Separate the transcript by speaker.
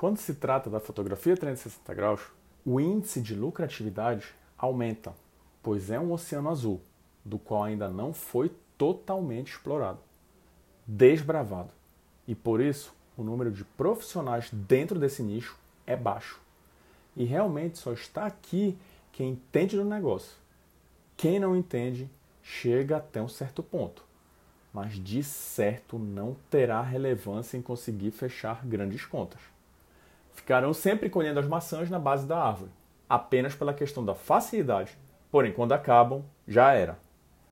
Speaker 1: Quando se trata da fotografia 360 graus, o índice de lucratividade aumenta, pois é um oceano azul, do qual ainda não foi totalmente explorado, desbravado. E por isso, o número de profissionais dentro desse nicho é baixo. E realmente só está aqui quem entende do negócio. Quem não entende chega até um certo ponto, mas de certo não terá relevância em conseguir fechar grandes contas. Ficarão sempre colhendo as maçãs na base da árvore, apenas pela questão da facilidade. Porém, quando acabam, já era.